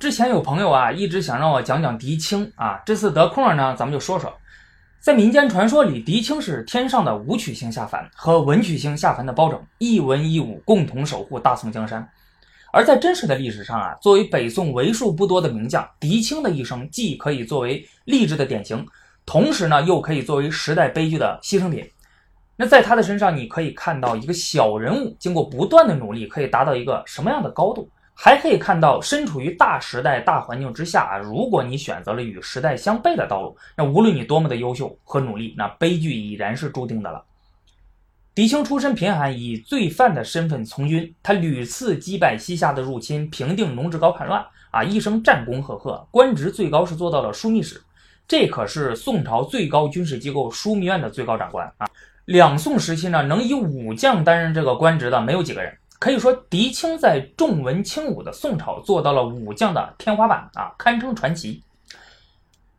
之前有朋友啊一直想让我讲讲狄青啊，这次得空了呢，咱们就说说。在民间传说里，狄青是天上的武曲星下凡，和文曲星下凡的包拯一文一武，共同守护大宋江山。而在真实的历史上啊，作为北宋为数不多的名将，狄青的一生既可以作为励志的典型，同时呢，又可以作为时代悲剧的牺牲品。那在他的身上，你可以看到一个小人物经过不断的努力，可以达到一个什么样的高度。还可以看到，身处于大时代、大环境之下啊，如果你选择了与时代相悖的道路，那无论你多么的优秀和努力，那悲剧已然是注定的了。狄青出身贫寒，以罪犯的身份从军，他屡次击败西夏的入侵，平定农职高叛乱啊，一生战功赫赫，官职最高是做到了枢密使，这可是宋朝最高军事机构枢密院的最高长官啊。两宋时期呢，能以武将担任这个官职的没有几个人。可以说，狄青在重文轻武的宋朝做到了武将的天花板啊，堪称传奇。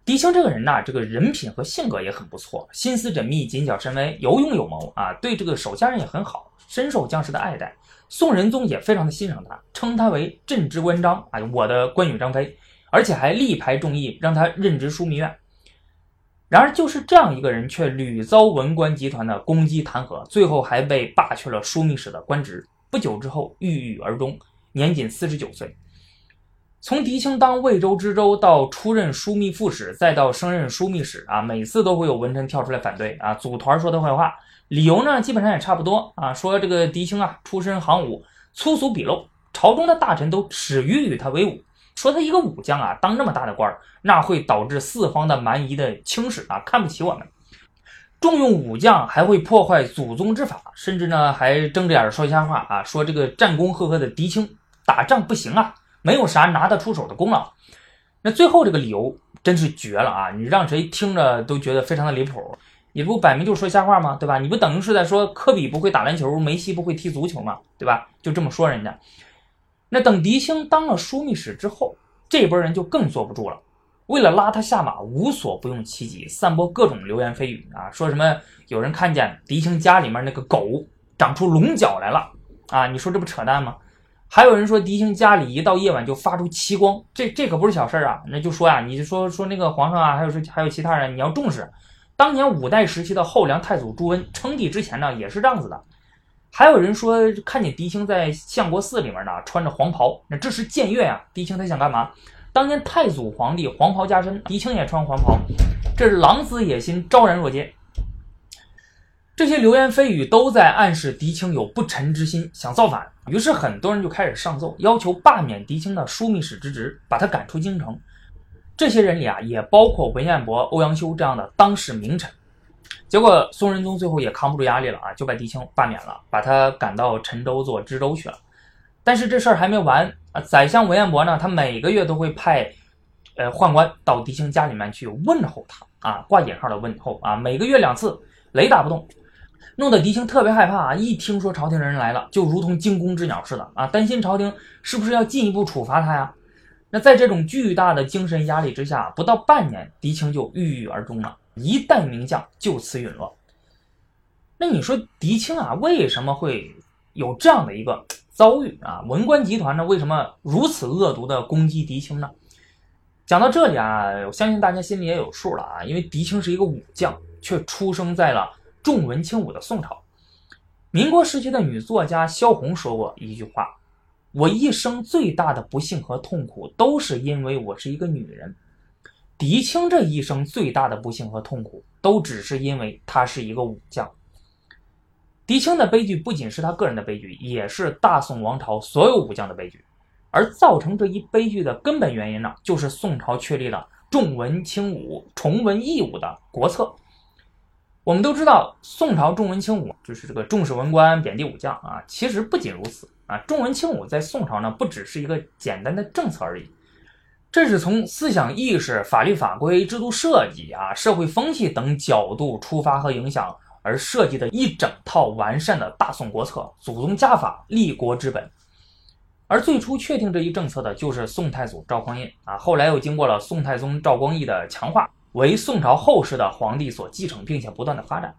狄青这个人呢，这个人品和性格也很不错，心思缜密，谨小慎微，有勇有谋啊，对这个手下人也很好，深受将士的爱戴。宋仁宗也非常的欣赏他，称他为朕之关张啊，我的关羽张飞，而且还力排众议，让他任职枢密院。然而，就是这样一个人，却屡遭文官集团的攻击弹劾，最后还被罢去了枢密使的官职。不久之后郁郁而终，年仅四十九岁。从狄青当魏州知州到出任枢密副使，再到升任枢密使啊，每次都会有文臣跳出来反对啊，组团说他坏话。理由呢，基本上也差不多啊，说这个狄青啊，出身行伍，粗俗鄙陋，朝中的大臣都耻于与他为伍，说他一个武将啊，当这么大的官那会导致四方的蛮夷的轻视啊，看不起我们。重用武将还会破坏祖宗之法，甚至呢还睁着眼说瞎话啊！说这个战功赫赫的狄青打仗不行啊，没有啥拿得出手的功劳。那最后这个理由真是绝了啊！你让谁听着都觉得非常的离谱。你不摆明就说瞎话吗？对吧？你不等于是在说科比不会打篮球，梅西不会踢足球吗？对吧？就这么说人家。那等狄青当了枢密使之后，这波人就更坐不住了。为了拉他下马，无所不用其极，散播各种流言蜚语啊，说什么有人看见狄青家里面那个狗长出龙角来了啊，你说这不扯淡吗？还有人说狄青家里一到夜晚就发出奇光，这这可不是小事啊，那就说呀，你就说说那个皇上啊，还有说还有其他人，你要重视。当年五代时期的后梁太祖朱温称帝之前呢，也是这样子的。还有人说看见狄青在相国寺里面呢，穿着黄袍，那这是僭越呀，狄青他想干嘛？当年太祖皇帝黄袍加身，狄青也穿黄袍，这是狼子野心，昭然若揭。这些流言蜚语都在暗示狄青有不臣之心，想造反。于是很多人就开始上奏，要求罢免狄青的枢密使之职，把他赶出京城。这些人里啊，也包括文彦博、欧阳修这样的当世名臣。结果宋仁宗最后也扛不住压力了啊，就把狄青罢免了，把他赶到陈州做知州去了。但是这事儿还没完啊！宰相文彦博呢，他每个月都会派，呃，宦官到狄青家里面去问候他啊，挂引号的问候啊，每个月两次，雷打不动，弄得狄青特别害怕啊！一听说朝廷人来了，就如同惊弓之鸟似的啊，担心朝廷是不是要进一步处罚他呀？那在这种巨大的精神压力之下，不到半年，狄青就郁郁而终了，一代名将就此陨落。那你说狄青啊，为什么会有这样的一个？遭遇啊，文官集团呢，为什么如此恶毒的攻击狄青呢？讲到这里啊，我相信大家心里也有数了啊，因为狄青是一个武将，却出生在了重文轻武的宋朝。民国时期的女作家萧红说过一句话：“我一生最大的不幸和痛苦，都是因为我是一个女人。”狄青这一生最大的不幸和痛苦，都只是因为他是一个武将。狄青的悲剧不仅是他个人的悲剧，也是大宋王朝所有武将的悲剧。而造成这一悲剧的根本原因呢，就是宋朝确立了重文轻武、崇文抑武的国策。我们都知道，宋朝重文轻武就是这个重视文官、贬低武将啊。其实不仅如此啊，重文轻武在宋朝呢，不只是一个简单的政策而已，这是从思想意识、法律法规、制度设计啊、社会风气等角度出发和影响。而设计的一整套完善的大宋国策，祖宗家法，立国之本。而最初确定这一政策的就是宋太祖赵匡胤啊，后来又经过了宋太宗赵光义的强化，为宋朝后世的皇帝所继承，并且不断的发展。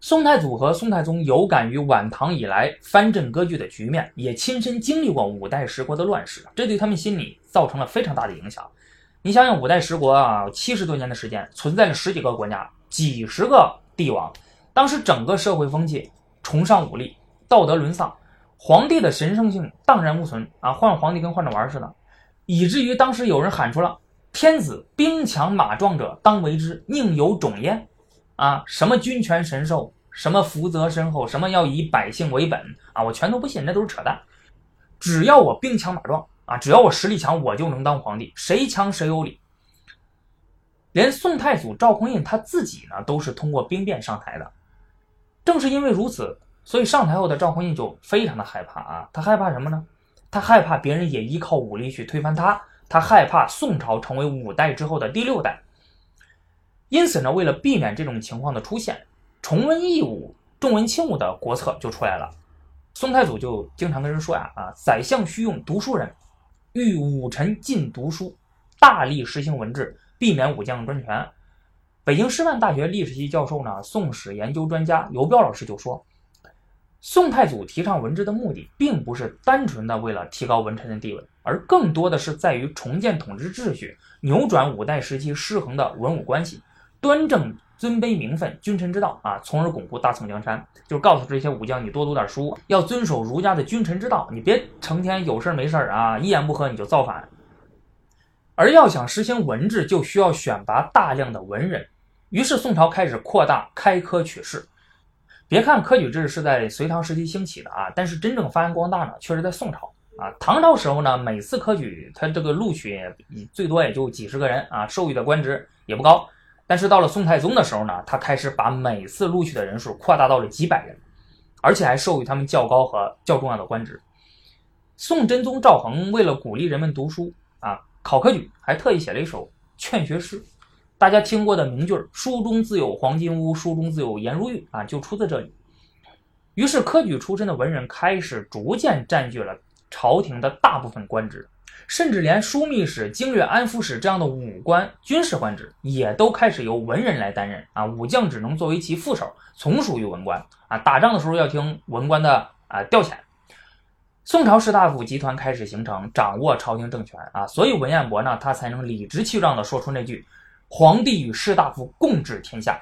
宋太祖和宋太宗有感于晚唐以来藩镇割据的局面，也亲身经历过五代十国的乱世，这对他们心理造成了非常大的影响。你想想，五代十国啊，七十多年的时间，存在了十几个国家，几十个帝王，当时整个社会风气崇尚武力，道德沦丧，皇帝的神圣性荡然无存啊，换皇帝跟换着玩似的，以至于当时有人喊出了“天子兵强马壮者当为之，宁有种焉”。啊，什么君权神授，什么福泽深厚，什么要以百姓为本啊，我全都不信，那都是扯淡。只要我兵强马壮啊，只要我实力强，我就能当皇帝，谁强谁有理。连宋太祖赵匡胤他自己呢，都是通过兵变上台的。正是因为如此，所以上台后的赵匡胤就非常的害怕啊，他害怕什么呢？他害怕别人也依靠武力去推翻他，他害怕宋朝成为五代之后的第六代。因此呢，为了避免这种情况的出现，重文抑武、重文轻武的国策就出来了。宋太祖就经常跟人说呀：“啊，宰相须用读书人，欲武臣尽读书，大力实行文治，避免武将专权。”北京师范大学历史系教授呢，宋史研究专家尤彪老师就说：“宋太祖提倡文治的目的，并不是单纯的为了提高文臣的地位，而更多的是在于重建统治秩序，扭转五代时期失衡的文武关系。”端正尊卑名分、君臣之道啊，从而巩固大宋江山。就是告诉这些武将，你多读点书，要遵守儒家的君臣之道，你别成天有事没事啊，一言不合你就造反。而要想实行文治，就需要选拔大量的文人。于是宋朝开始扩大开科取士。别看科举制是在隋唐时期兴起的啊，但是真正发扬光大呢，却是在宋朝啊。唐朝时候呢，每次科举他这个录取最多也就几十个人啊，授予的官职也不高。但是到了宋太宗的时候呢，他开始把每次录取的人数扩大到了几百人，而且还授予他们较高和较重要的官职。宋真宗赵恒为了鼓励人们读书啊，考科举还特意写了一首劝学诗，大家听过的名句“书中自有黄金屋，书中自有颜如玉”啊，就出自这里。于是科举出身的文人开始逐渐占据了朝廷的大部分官职。甚至连枢密使、经略安抚使这样的武官、军事官职，也都开始由文人来担任啊。武将只能作为其副手，从属于文官啊。打仗的时候要听文官的啊调遣。宋朝士大夫集团开始形成，掌握朝廷政权啊。所以文彦博呢，他才能理直气壮地说出那句：“皇帝与士大夫共治天下。”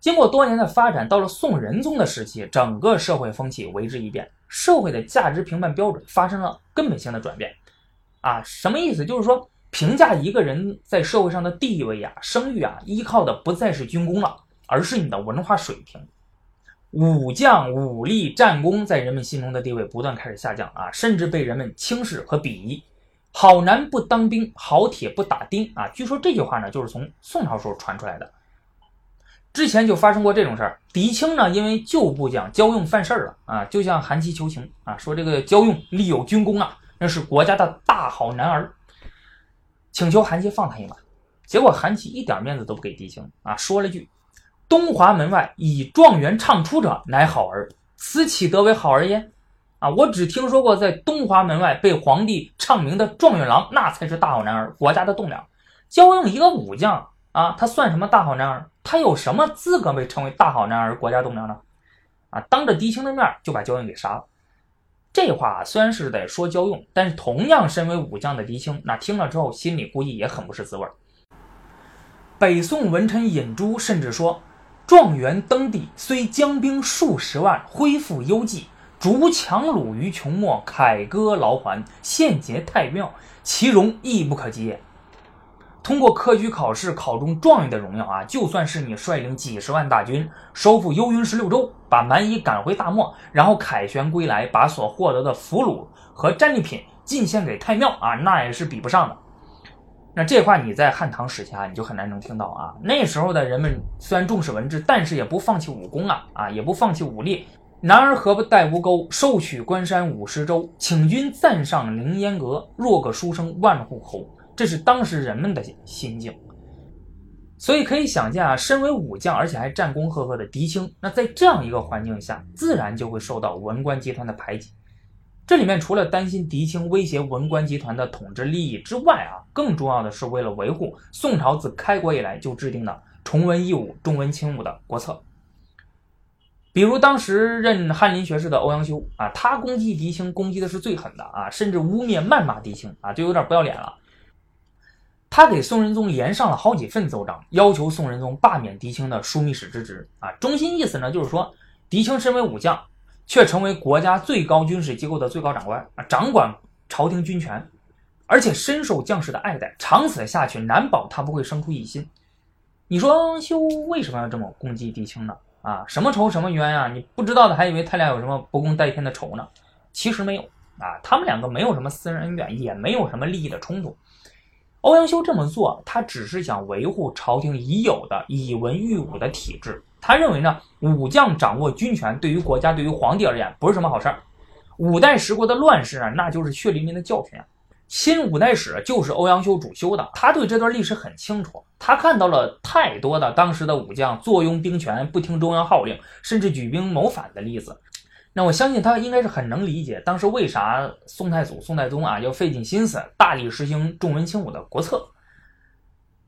经过多年的发展，到了宋仁宗的时期，整个社会风气为之一变，社会的价值评判标准发生了根本性的转变。啊，什么意思？就是说，评价一个人在社会上的地位啊、声誉啊，依靠的不再是军功了，而是你的文化水平。武将、武力、战功在人们心中的地位不断开始下降啊，甚至被人们轻视和鄙夷。好男不当兵，好铁不打钉啊。据说这句话呢，就是从宋朝时候传出来的。之前就发生过这种事儿，狄青呢，因为旧部将焦用犯事儿了啊，就向韩琦求情啊，说这个焦用立有军功啊。那是国家的大好男儿，请求韩琦放他一马。结果韩琦一点面子都不给狄青啊，说了句：“东华门外以状元唱出者，乃好儿，此岂得为好儿焉？”啊，我只听说过在东华门外被皇帝唱名的状元郎，那才是大好男儿，国家的栋梁。焦用一个武将啊，他算什么大好男儿？他有什么资格被称为大好男儿、国家栋梁呢？啊，当着狄青的面就把焦用给杀了。这话虽然是在说焦用，但是同样身为武将的狄青，那听了之后心里估计也很不是滋味北宋文臣尹洙甚至说：“状元登第，虽将兵数十万，恢复幽寂，逐强虏于穷末，凯歌劳还，献捷太庙，其荣亦不可及也。”通过科举考试考中状元的荣耀啊，就算是你率领几十万大军收复幽云十六州，把蛮夷赶回大漠，然后凯旋归来，把所获得的俘虏和战利品进献给太庙啊，那也是比不上的。那这话你在汉唐时期啊，你就很难能听到啊。那时候的人们虽然重视文治，但是也不放弃武功啊啊，也不放弃武力。男儿何不带吴钩，受取关山五十州，请君暂上凌烟阁，若个书生万户侯。这是当时人们的心境，所以可以想见啊，身为武将而且还战功赫赫的狄青，那在这样一个环境下，自然就会受到文官集团的排挤。这里面除了担心狄青威胁文官集团的统治利益之外啊，更重要的是为了维护宋朝自开国以来就制定的崇文抑武、重文轻武的国策。比如当时任翰林学士的欧阳修啊，他攻击狄青攻击的是最狠的啊，甚至污蔑谩骂狄青啊，就有点不要脸了。他给宋仁宗连上了好几份奏章，要求宋仁宗罢免狄青的枢密使之职啊。中心意思呢，就是说狄青身为武将，却成为国家最高军事机构的最高长官啊，掌管朝廷军权，而且深受将士的爱戴，长此下去，难保他不会生出异心。你说欧阳修为什么要这么攻击狄青呢？啊，什么仇什么冤呀？你不知道的还以为他俩有什么不共戴天的仇呢，其实没有啊，他们两个没有什么私人恩怨，也没有什么利益的冲突。欧阳修这么做，他只是想维护朝廷已有的以文御武的体制。他认为呢，武将掌握军权，对于国家、对于皇帝而言，不是什么好事儿。五代十国的乱世啊，那就是血淋淋的教训啊。新五代史就是欧阳修主修的，他对这段历史很清楚。他看到了太多的当时的武将坐拥兵权、不听中央号令，甚至举兵谋反的例子。那我相信他应该是很能理解当时为啥宋太祖、宋太宗啊要费尽心思大力实行重文轻武的国策。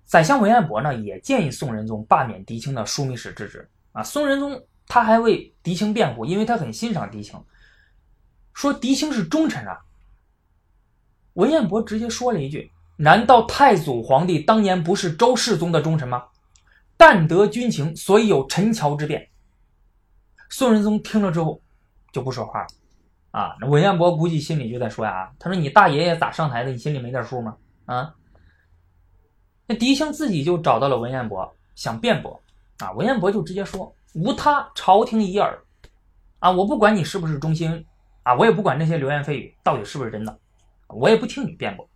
宰相文彦博呢也建议宋仁宗罢免狄青的枢密使之职啊。宋仁宗他还为狄青辩护，因为他很欣赏狄青，说狄青是忠臣啊。文彦博直接说了一句：“难道太祖皇帝当年不是周世宗的忠臣吗？但得军情，所以有陈桥之变。”宋仁宗听了之后。就不说话了，啊，那文彦博估计心里就在说呀，他说你大爷爷咋上台的？你心里没点数吗？啊，那狄青自己就找到了文彦博，想辩驳，啊，文彦博就直接说，无他，朝廷已耳，啊，我不管你是不是忠心，啊，我也不管那些流言蜚语到底是不是真的，我也不听你辩驳，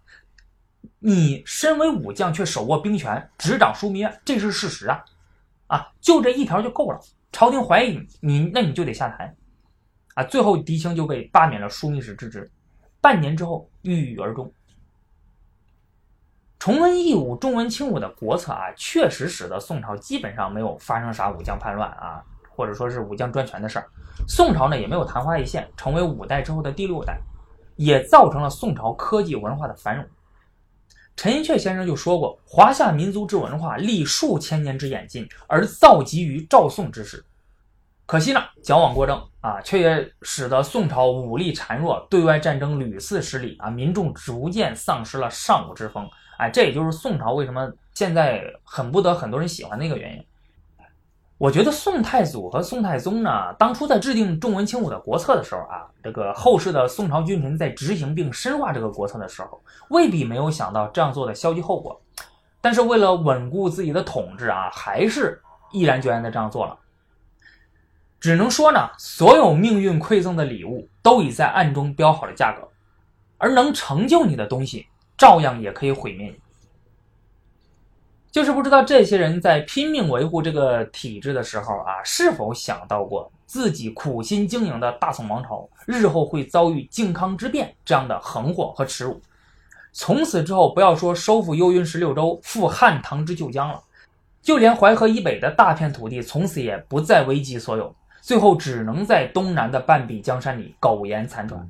你身为武将却手握兵权，执掌枢密院，这是事实啊，啊，就这一条就够了，朝廷怀疑你，你那你就得下台。啊，最后狄青就被罢免了枢密使之职，半年之后郁郁而终。崇文抑武、重文轻武的国策啊，确实使得宋朝基本上没有发生啥武将叛乱啊，或者说是武将专权的事儿。宋朝呢也没有昙花一现，成为五代之后的第六代，也造成了宋朝科技文化的繁荣。陈寅恪先生就说过：“华夏民族之文化历数千年之演进，而造极于赵宋之时。”可惜呢，矫枉过正啊，却也使得宋朝武力孱弱，对外战争屡次失利啊，民众逐渐丧失了尚武之风。哎，这也就是宋朝为什么现在很不得很多人喜欢的一个原因。我觉得宋太祖和宋太宗呢，当初在制定重文轻武的国策的时候啊，这个后世的宋朝君臣在执行并深化这个国策的时候，未必没有想到这样做的消极后果。但是为了稳固自己的统治啊，还是毅然决然的这样做了。只能说呢，所有命运馈赠的礼物都已在暗中标好了价格，而能成就你的东西，照样也可以毁灭你。就是不知道这些人在拼命维护这个体制的时候啊，是否想到过自己苦心经营的大宋王朝日后会遭遇靖康之变这样的横祸和耻辱？从此之后，不要说收复幽云十六州、复汉唐之旧疆了，就连淮河以北的大片土地，从此也不再为己所有。最后只能在东南的半壁江山里苟延残喘。